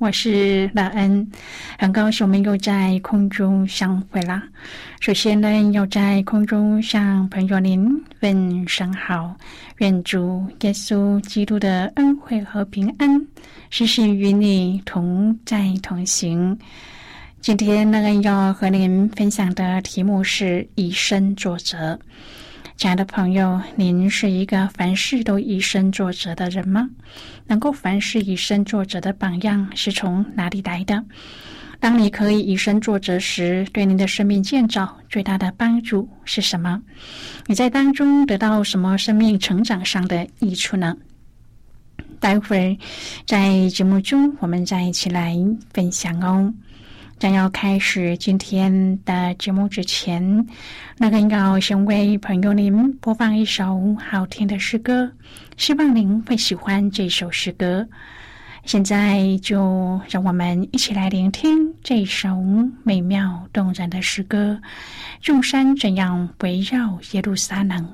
我是乐恩，很高兴我们又在空中相会啦。首先呢，要在空中向朋友您问声好，愿主耶稣基督的恩惠和平安时时与你同在同行。今天乐恩要和您分享的题目是以身作则。亲爱的朋友，您是一个凡事都以身作则的人吗？能够凡事以身作则的榜样是从哪里来的？当你可以以身作则时，对您的生命建造最大的帮助是什么？你在当中得到什么生命成长上的益处呢？待会儿在节目中，我们再一起来分享哦。将要开始今天的节目之前，那个要先为朋友您播放一首好听的诗歌，希望您会喜欢这首诗歌。现在就让我们一起来聆听这首美妙动人的诗歌：众山怎样围绕耶路撒冷？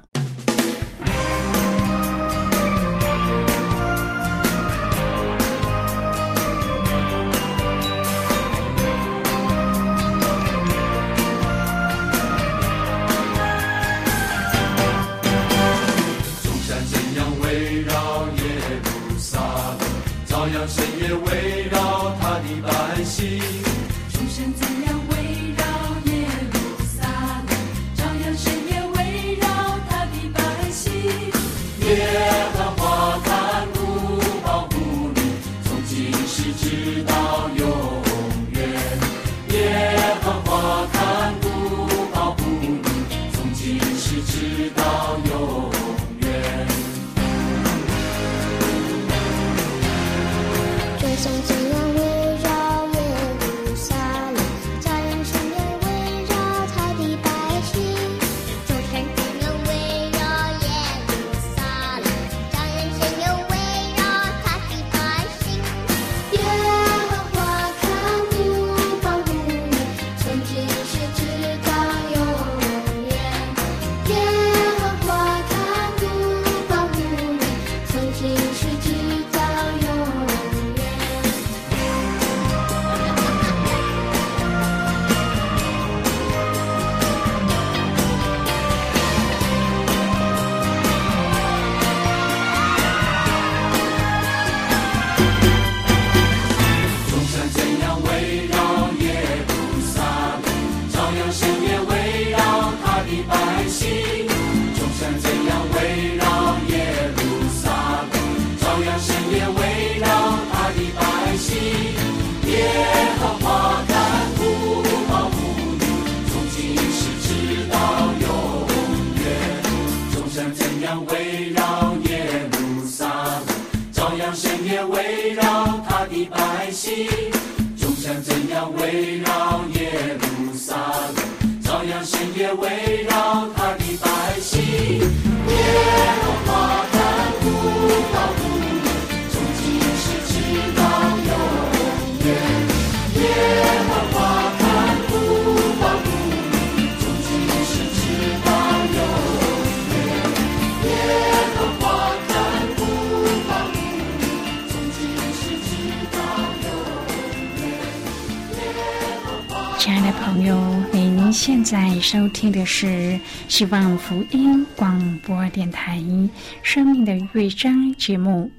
现在收听的是希望福音广播电台《生命的乐章》节目。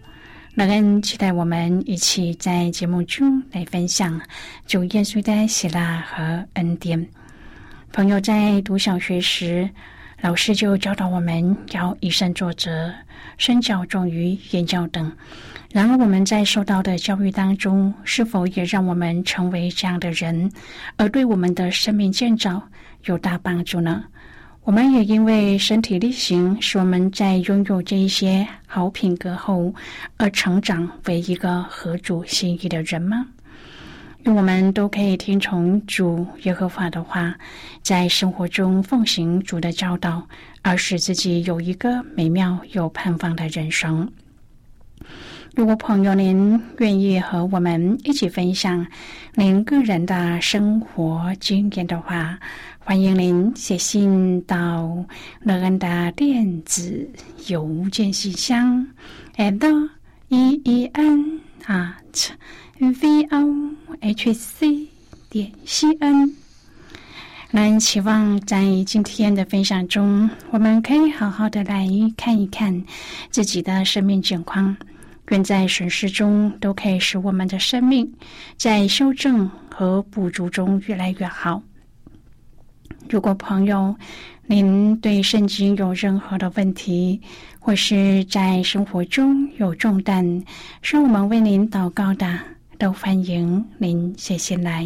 乐恩期待我们一起在节目中来分享主耶稣的喜乐和恩典。朋友在读小学时，老师就教导我们要以身作则，身教重于言教等。然而，我们在受到的教育当中，是否也让我们成为这样的人，而对我们的生命建造有大帮助呢？我们也因为身体力行，使我们在拥有这一些好品格后，而成长为一个合主心意的人吗？愿我们都可以听从主耶和华的话，在生活中奉行主的教导，而使自己有一个美妙有盼望的人生。如果朋友您愿意和我们一起分享您个人的生活经验的话，欢迎您写信到乐恩的电子邮件信箱，l e e n at v o h c 点 c n。那期望在今天的分享中，我们可以好好的来看一看自己的生命境况，愿在审视中都可以使我们的生命在修正和补足中越来越好。如果朋友您对圣经有任何的问题，或是在生活中有重担，是我们为您祷告的，都欢迎您写信来。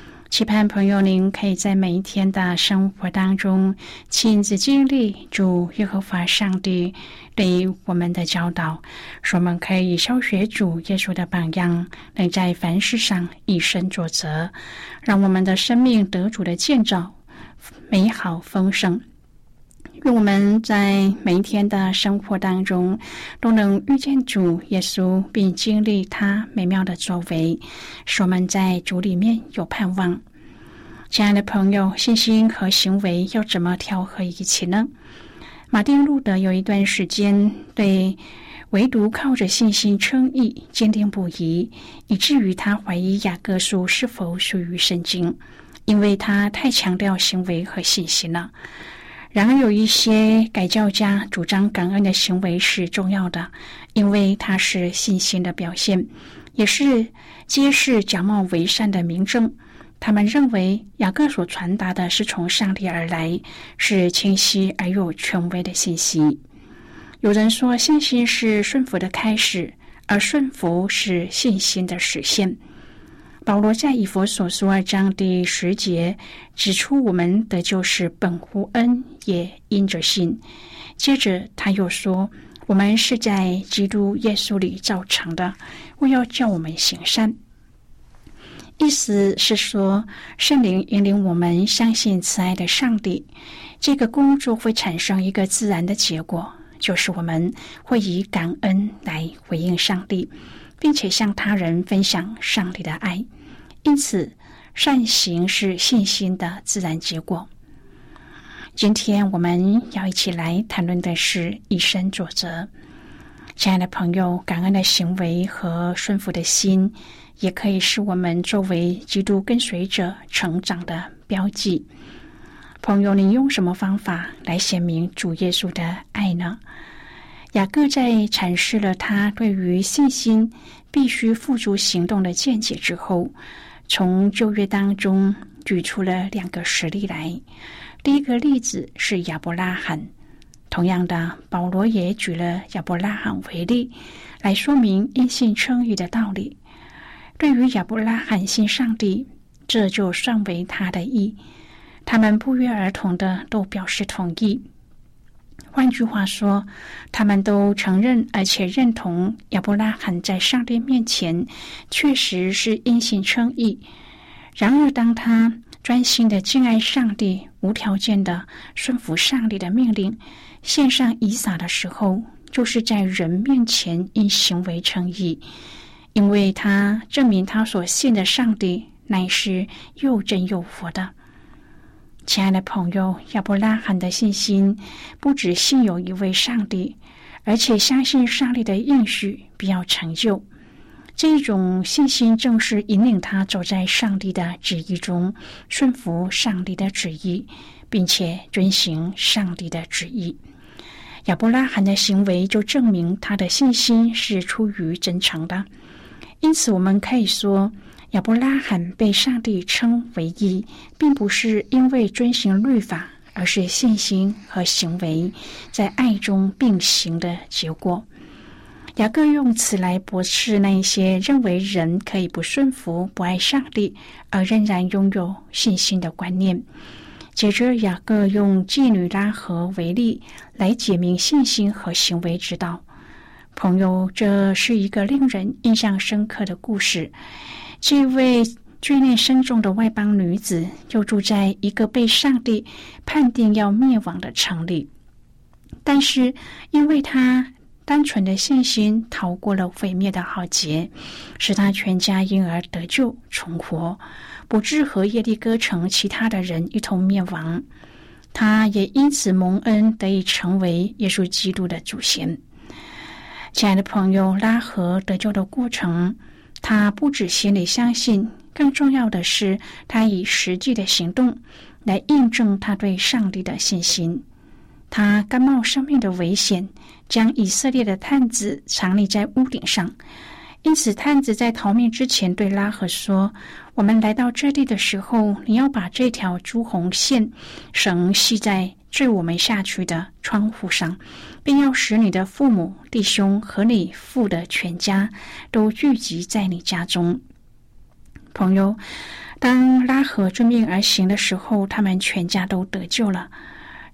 期盼朋友您可以在每一天的生活当中亲自经历主耶和华上帝对于我们的教导，使我们可以消学主耶稣的榜样，能在凡事上以身作则，让我们的生命得主的建造美好丰盛。愿我们在每一天的生活当中，都能遇见主耶稣，并经历他美妙的作为，使我们在主里面有盼望。亲爱的朋友，信心和行为要怎么调和一起呢？马丁路德有一段时间对唯独靠着信心称义坚定不移，以至于他怀疑雅各书是否属于圣经，因为他太强调行为和信心了。然而，有一些改教家主张感恩的行为是重要的，因为它是信心的表现，也是揭示假冒为善的明证。他们认为雅各所传达的是从上帝而来，是清晰而又权威的信息。有人说，信心是顺服的开始，而顺服是信心的实现。保罗在以佛所书二章第十节指出，我们的救是本乎恩，也因着信。接着他又说，我们是在基督耶稣里造成的，为要叫我们行善。意思是说，圣灵引领我们相信慈爱的上帝，这个工作会产生一个自然的结果，就是我们会以感恩来回应上帝。并且向他人分享上帝的爱，因此善行是信心的自然结果。今天我们要一起来谈论的是以身作则。亲爱的朋友，感恩的行为和顺服的心，也可以是我们作为基督跟随者成长的标记。朋友，你用什么方法来显明主耶稣的爱呢？雅各在阐释了他对于信心必须付诸行动的见解之后，从旧约当中举出了两个实例来。第一个例子是亚伯拉罕，同样的，保罗也举了亚伯拉罕为例，来说明因信称义的道理。对于亚伯拉罕信上帝，这就算为他的义。他们不约而同的都表示同意。换句话说，他们都承认而且认同亚伯拉罕在上帝面前确实是因信称义。然而，当他专心的敬爱上帝、无条件的顺服上帝的命令、献上以撒的时候，就是在人面前因行为称义，因为他证明他所信的上帝乃是又真又活的。亲爱的朋友，亚伯拉罕的信心不只信有一位上帝，而且相信上帝的应许必要成就。这种信心正是引领他走在上帝的旨意中，顺服上帝的旨意，并且遵行上帝的旨意。亚伯拉罕的行为就证明他的信心是出于真诚的。因此，我们可以说，亚伯拉罕被上帝称为义，并不是因为遵行律法，而是信心和行为在爱中并行的结果。雅各用此来驳斥那些认为人可以不顺服、不爱上帝，而仍然拥有信心的观念。接着，雅各用妓女拉合为例来解明信心和行为之道。朋友，这是一个令人印象深刻的故事。这位罪孽深重的外邦女子，就住在一个被上帝判定要灭亡的城里，但是因为她。单纯的信心逃过了毁灭的浩劫，使她全家因而得救重活，不致和耶利哥城其他的人一同灭亡。他也因此蒙恩，得以成为耶稣基督的祖先。亲爱的朋友，拉合得救的过程，他不止心里相信，更重要的是，他以实际的行动来印证他对上帝的信心。他甘冒生命的危险。将以色列的探子藏匿在屋顶上，因此探子在逃命之前对拉合说：“我们来到这里的时候，你要把这条朱红线绳系在坠我们下去的窗户上，并要使你的父母、弟兄和你父的全家都聚集在你家中。”朋友，当拉合遵命而行的时候，他们全家都得救了。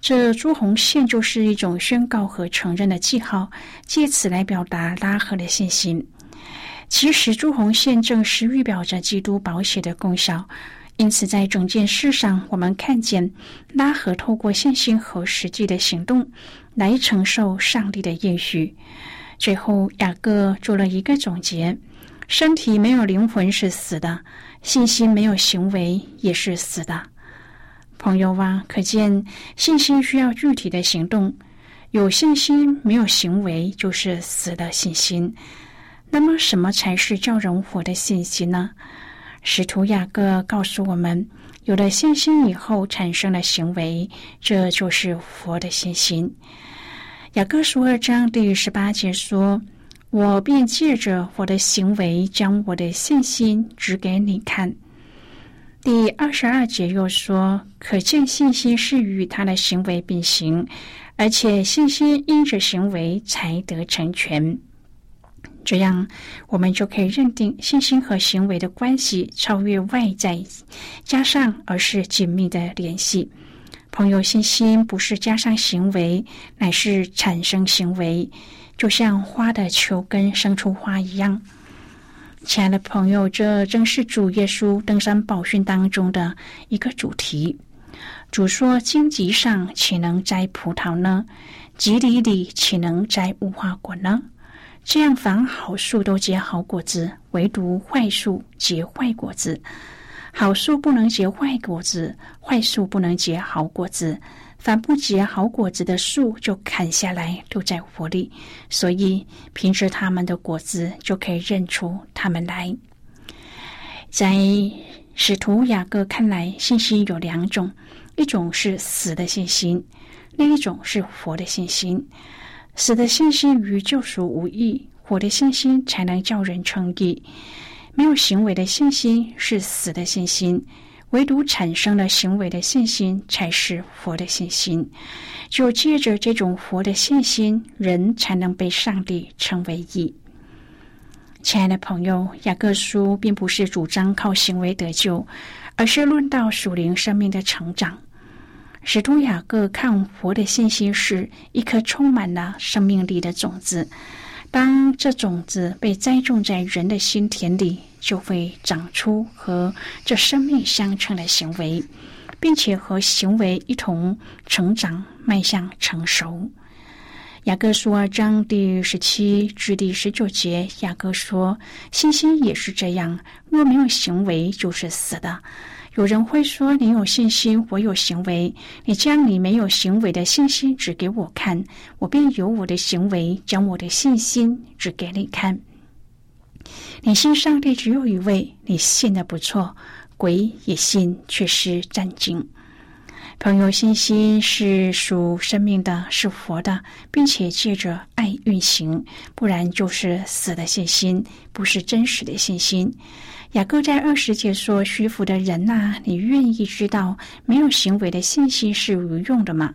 这朱红线就是一种宣告和承认的记号，借此来表达拉合的信心。其实朱红线正是预表着基督保险的功效，因此在整件事上，我们看见拉合透过信心和实际的行动来承受上帝的应许。最后，雅各做了一个总结：身体没有灵魂是死的，信心没有行为也是死的。朋友啊，可见信心需要具体的行动，有信心没有行为就是死的信心。那么，什么才是叫人活的信心呢？使徒雅各告诉我们，有了信心以后产生了行为，这就是佛的信心。雅各书二章第十八节说：“我便借着我的行为，将我的信心指给你看。”第二十二节又说：“可见信心是与他的行为并行，而且信心因着行为才得成全。这样，我们就可以认定信心和行为的关系超越外在加上，而是紧密的联系。朋友，信心不是加上行为，乃是产生行为，就像花的球根生出花一样。”亲爱的朋友，这正是主耶稣登山宝训当中的一个主题。主说：“荆棘上岂能摘葡萄呢？棘里里岂能摘无花果呢？这样，凡好树都结好果子，唯独坏树结坏果子。好树不能结坏果子，坏树不能结好果子。”凡不结好果子的树，就砍下来丢在火里。所以，凭着他们的果子，就可以认出他们来。在使徒雅各看来，信心有两种：一种是死的信心，另一种是活的信心。死的信心与救赎无异，活的信心才能叫人称义。没有行为的信心是死的信心。唯独产生了行为的信心，才是活的信心。就借着这种活的信心，人才能被上帝称为义。亲爱的朋友，雅各书并不是主张靠行为得救，而是论到属灵生命的成长。使徒雅各看佛的信心是一颗充满了生命力的种子。当这种子被栽种在人的心田里，就会长出和这生命相称的行为，并且和行为一同成长，迈向成熟。雅各书二章第十七至第十九节，雅各说：“信心也是这样，若没有行为，就是死的。”有人会说：“你有信心，我有行为。你将你没有行为的信心指给我看，我便有我的行为，将我的信心指给你看。”你信上帝只有一位，你信的不错，鬼也信，却是战惊。朋友，信心是属生命的，是活的，并且借着爱运行，不然就是死的信心，不是真实的信心。雅各在二十节说：“虚浮的人呐，你愿意知道没有行为的信心是无用的吗？”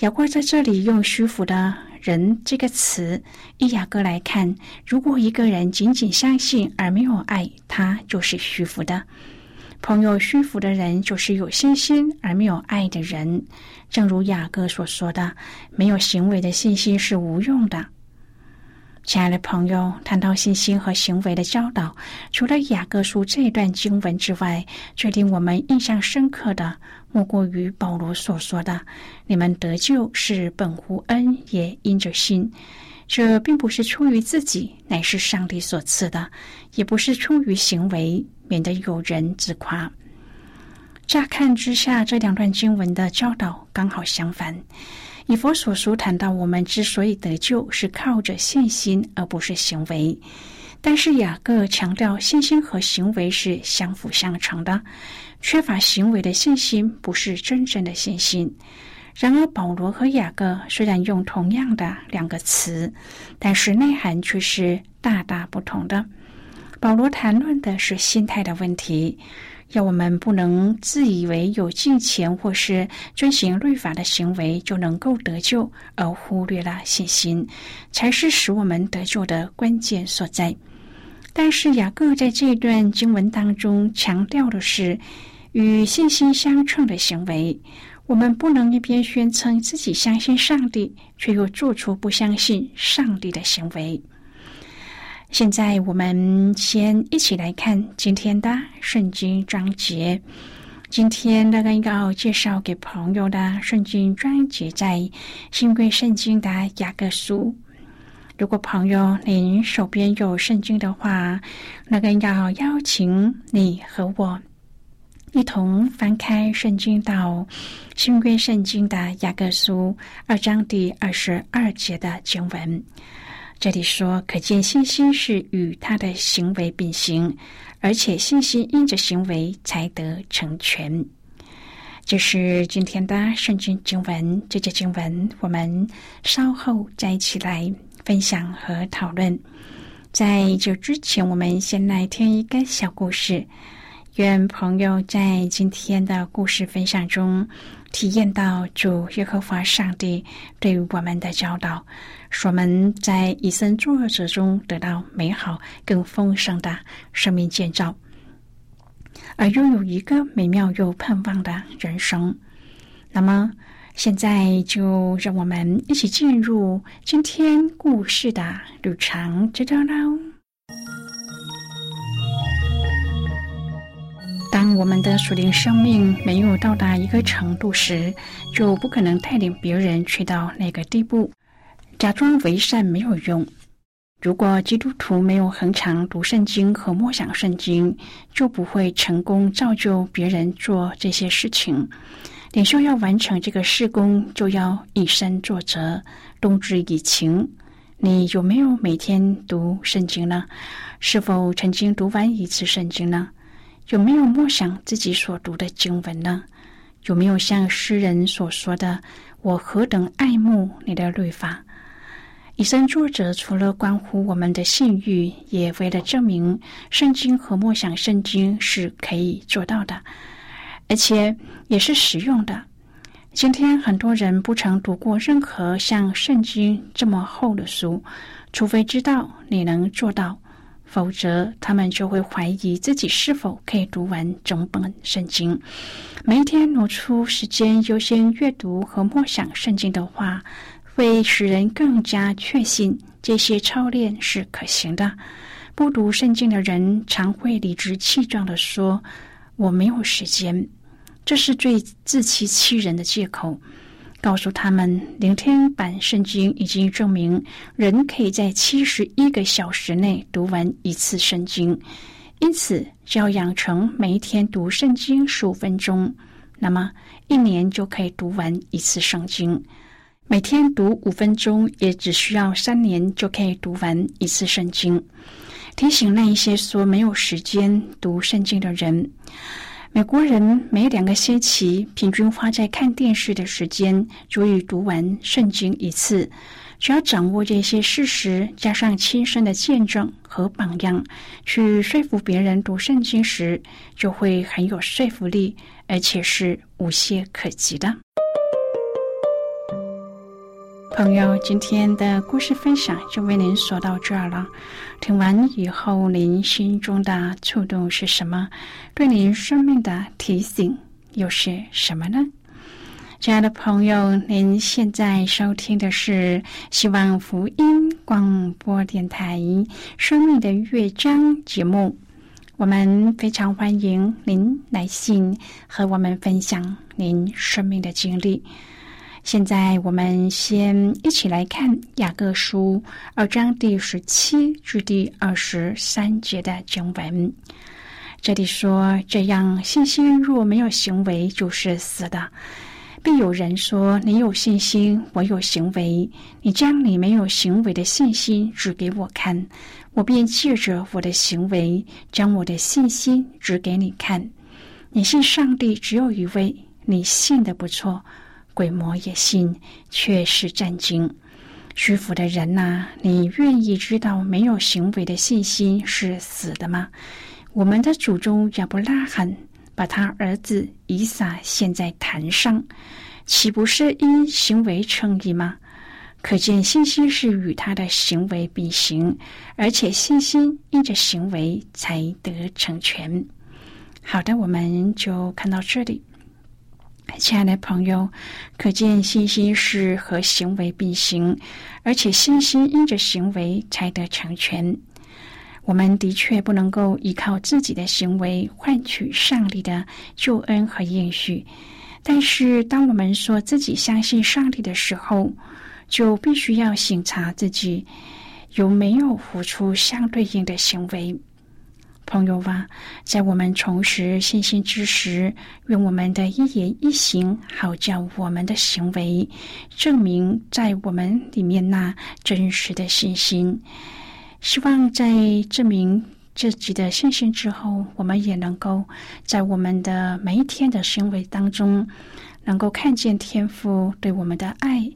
雅各在这里用“虚浮的人”这个词，以雅各来看，如果一个人仅仅相信而没有爱，他就是虚浮的。朋友，虚浮的人就是有信心而没有爱的人。正如雅各所说的，没有行为的信心是无用的。亲爱的朋友，谈到信心和行为的教导，除了雅各书这一段经文之外，最令我们印象深刻的，莫过于保罗所说的：“你们得救是本乎恩，也因着信。这并不是出于自己，乃是上帝所赐的；也不是出于行为，免得有人自夸。”乍看之下，这两段经文的教导刚好相反。以佛所书谈到，我们之所以得救，是靠着信心，而不是行为。但是雅各强调，信心和行为是相辅相成的。缺乏行为的信心，不是真正的信心。然而，保罗和雅各虽然用同样的两个词，但是内涵却是大大不同的。保罗谈论的是心态的问题。要我们不能自以为有金钱或是遵行律法的行为就能够得救，而忽略了信心，才是使我们得救的关键所在。但是雅各在这段经文当中强调的是与信心相称的行为。我们不能一边宣称自己相信上帝，却又做出不相信上帝的行为。现在我们先一起来看今天的圣经章节。今天那个要介绍给朋友的圣经章节在新贵圣经的雅各书。如果朋友您手边有圣经的话，那个要邀请你和我一同翻开圣经到新贵圣经的雅各书二章第二十二节的经文。这里说，可见信心是与他的行为并行，而且信心因着行为才得成全。这是今天的圣经经文，这节经文我们稍后再一起来分享和讨论。在这之前，我们先来听一个小故事。愿朋友在今天的故事分享中，体验到主耶和华上帝对我们的教导。使我们在以身作则中得到美好、更丰盛的生命建造，而拥有一个美妙又盼望的人生。那么，现在就让我们一起进入今天故事的旅程，知道喽。我们的属灵生命没有到达一个程度时，就不可能带领别人去到那个地步。假装为善没有用。如果基督徒没有恒常读圣经和默想圣经，就不会成功造就别人做这些事情。领袖要完成这个事工，就要以身作则，动之以情。你有没有每天读圣经呢？是否曾经读完一次圣经呢？有没有默想自己所读的经文呢？有没有像诗人所说的：“我何等爱慕你的律法！”以身作则，除了关乎我们的信誉，也为了证明圣经和默想圣经是可以做到的，而且也是实用的。今天很多人不曾读过任何像圣经这么厚的书，除非知道你能做到，否则他们就会怀疑自己是否可以读完整本圣经。每天挪出时间优先阅读和默想圣经的话。会使人更加确信这些操练是可行的。不读圣经的人常会理直气壮的说：“我没有时间。”这是最自欺欺人的借口。告诉他们，聆听版圣经已经证明，人可以在七十一个小时内读完一次圣经。因此，只要养成每一天读圣经十五分钟，那么一年就可以读完一次圣经。每天读五分钟，也只需要三年就可以读完一次圣经。提醒那一些说没有时间读圣经的人。美国人每两个星期平均花在看电视的时间足以读完圣经一次。只要掌握这些事实，加上亲身的见证和榜样，去说服别人读圣经时，就会很有说服力，而且是无懈可击的。朋友，今天的故事分享就为您说到这儿了。听完以后，您心中的触动是什么？对您生命的提醒又是什么呢？亲爱的朋友，您现在收听的是希望福音广播电台《生命的乐章》节目。我们非常欢迎您来信和我们分享您生命的经历。现在我们先一起来看雅各书二章第十七至第二十三节的经文。这里说：“这样信心若没有行为，就是死的。必有人说：你有信心，我有行为。你将你没有行为的信心指给我看，我便借着我的行为将我的信心指给你看。你信上帝只有一位，你信的不错。”鬼魔也信，却是战惊。虚浮的人呐，你愿意知道没有行为的信心是死的吗？我们的祖宗亚伯拉罕把他儿子以撒献在坛上，岂不是因行为称义吗？可见信心是与他的行为并行，而且信心因着行为才得成全。好的，我们就看到这里。亲爱的朋友，可见信心是和行为并行，而且信心因着行为才得成全。我们的确不能够依靠自己的行为换取上帝的救恩和应许，但是当我们说自己相信上帝的时候，就必须要省察自己有没有付出相对应的行为。朋友啊，在我们重拾信心之时，用我们的一言一行，好叫我们的行为证明在我们里面那真实的信心。希望在证明自己的信心之后，我们也能够在我们的每一天的行为当中，能够看见天父对我们的爱。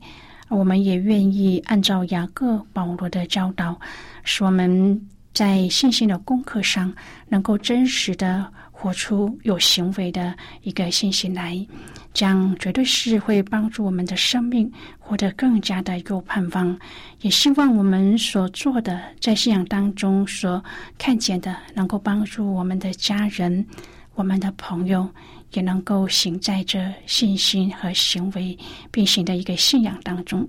我们也愿意按照雅各、保罗的教导，使我们。在信心的功课上，能够真实的活出有行为的一个信心来，这样绝对是会帮助我们的生命活得更加的有盼望。也希望我们所做的，在信仰当中所看见的，能够帮助我们的家人、我们的朋友，也能够行在这信心和行为并行的一个信仰当中。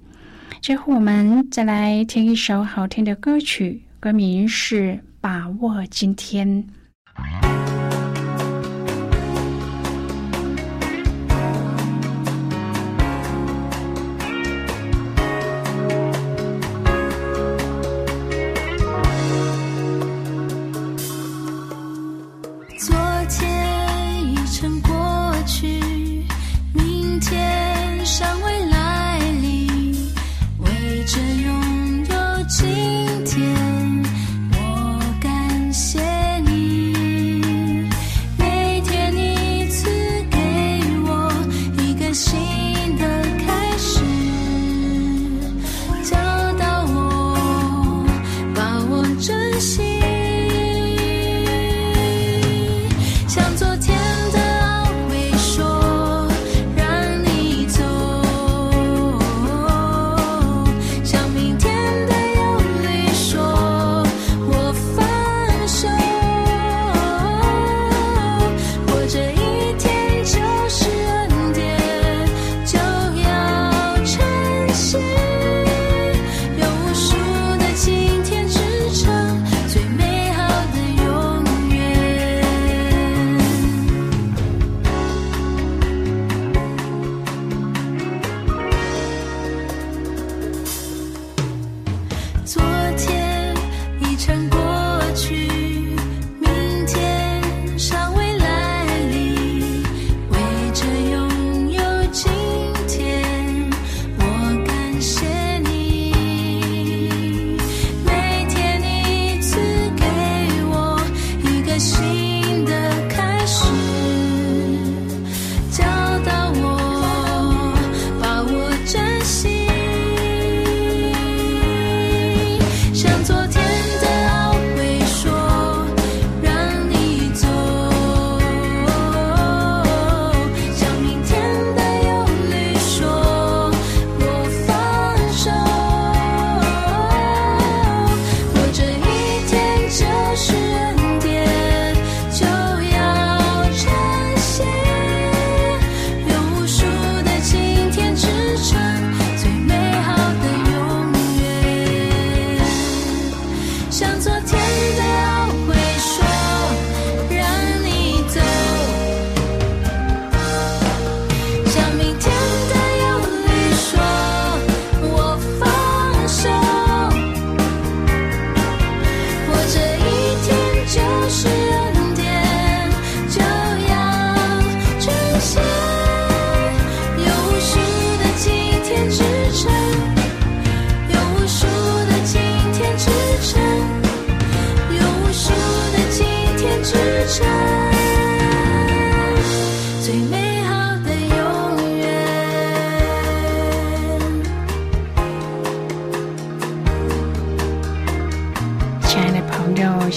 最后，我们再来听一首好听的歌曲，歌名是《把握今天》。